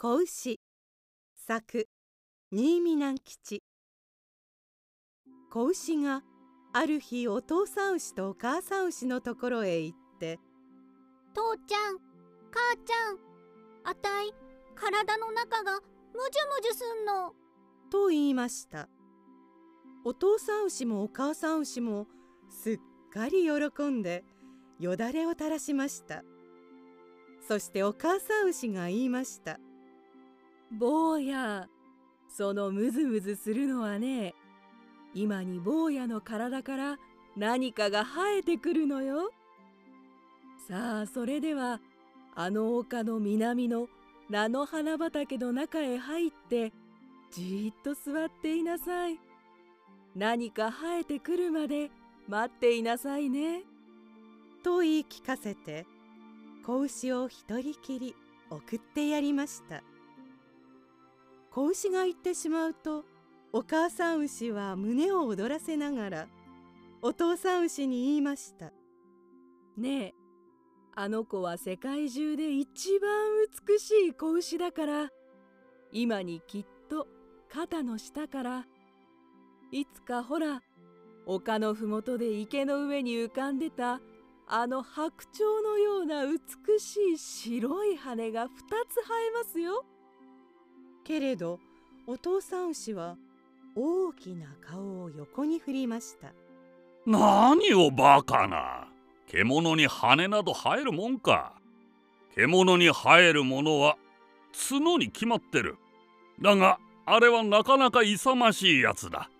子牛。作新見南吉。子牛がある日お父さん牛とお母さん牛のところへ行って「父ちゃん母ちゃんあたい体の中がむじゅむじゅすんの」と言いました。お父さん牛もお母さん牛もすっかり喜んでよだれを垂らしました。そしてお母さん牛が言いました「坊やそのムズムズするのはね今に坊やの体から何かが生えてくるのよ。さあそれではあの丘の南の菜の花畑の中へ入ってじっと座っていなさい。何か生えてくるまで待っていなさいね。と言い聞かせて子牛を一人きり送ってやりました。子牛が行ってしまうとお母さん牛は胸を躍らせながらお父さん牛に言いました「ねえあの子は世界中で一番美しい子牛だから今にきっと肩の下からいつかほら丘のふもとで池の上に浮かんでたあの白鳥のような美しい白い羽が2つ生えますよ。けれどお父さん牛は大きな顔を横に振りました。何をバカな。獣に羽など生えるもんか。獣に生えるものは角に決まってる。だがあれはなかなか勇ましいやつだ。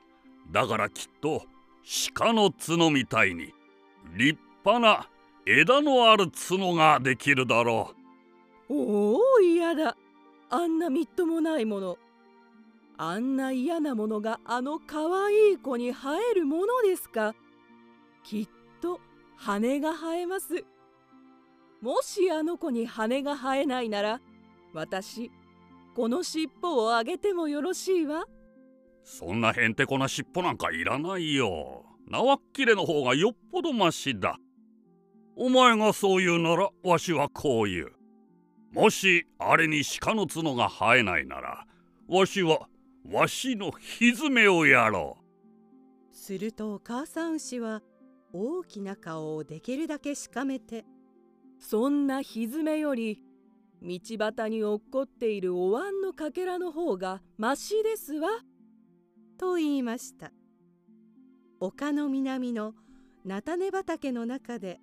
だからきっと鹿の角みたいに立派な枝のある角ができるだろう。おお嫌だあんなみっともないもの。あんな嫌なものがあのかわいい子に生えるものですか？きっと羽が生えます。もしあの子に羽が生えないなら私この尻尾をあげてもよろしいわ。そんなへんてこな尻尾なんかいらないよ。縄っきれの方がよっぽどましだ。お前がそう言うならわしはこう言う。もしあれに鹿の角が生えないならわしはわしのひずめをやろうするとお母さん牛は大きな顔をできるだけしかめてそんなひずめより道端に落っこっているお椀のかけらの方がましですわ。と言いました丘の南の菜種畑の中で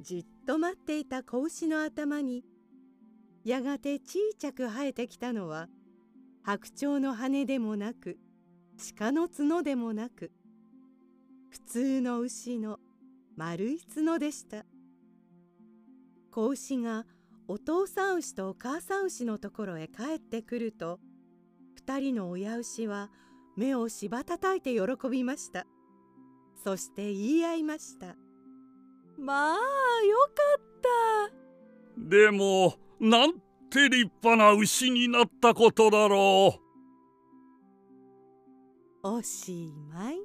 じっと待っていた子牛の頭にやがて小さく生えてきたのは白鳥の羽でもなく鹿の角でもなく普通の牛の丸い角でした。子牛がお父さん牛とお母さん牛のところへ帰ってくると2人の親牛は目をしばたたいて喜びました。そして言い合いましたまあよかった。でもなんて立派な牛になったことだろう。おしまい。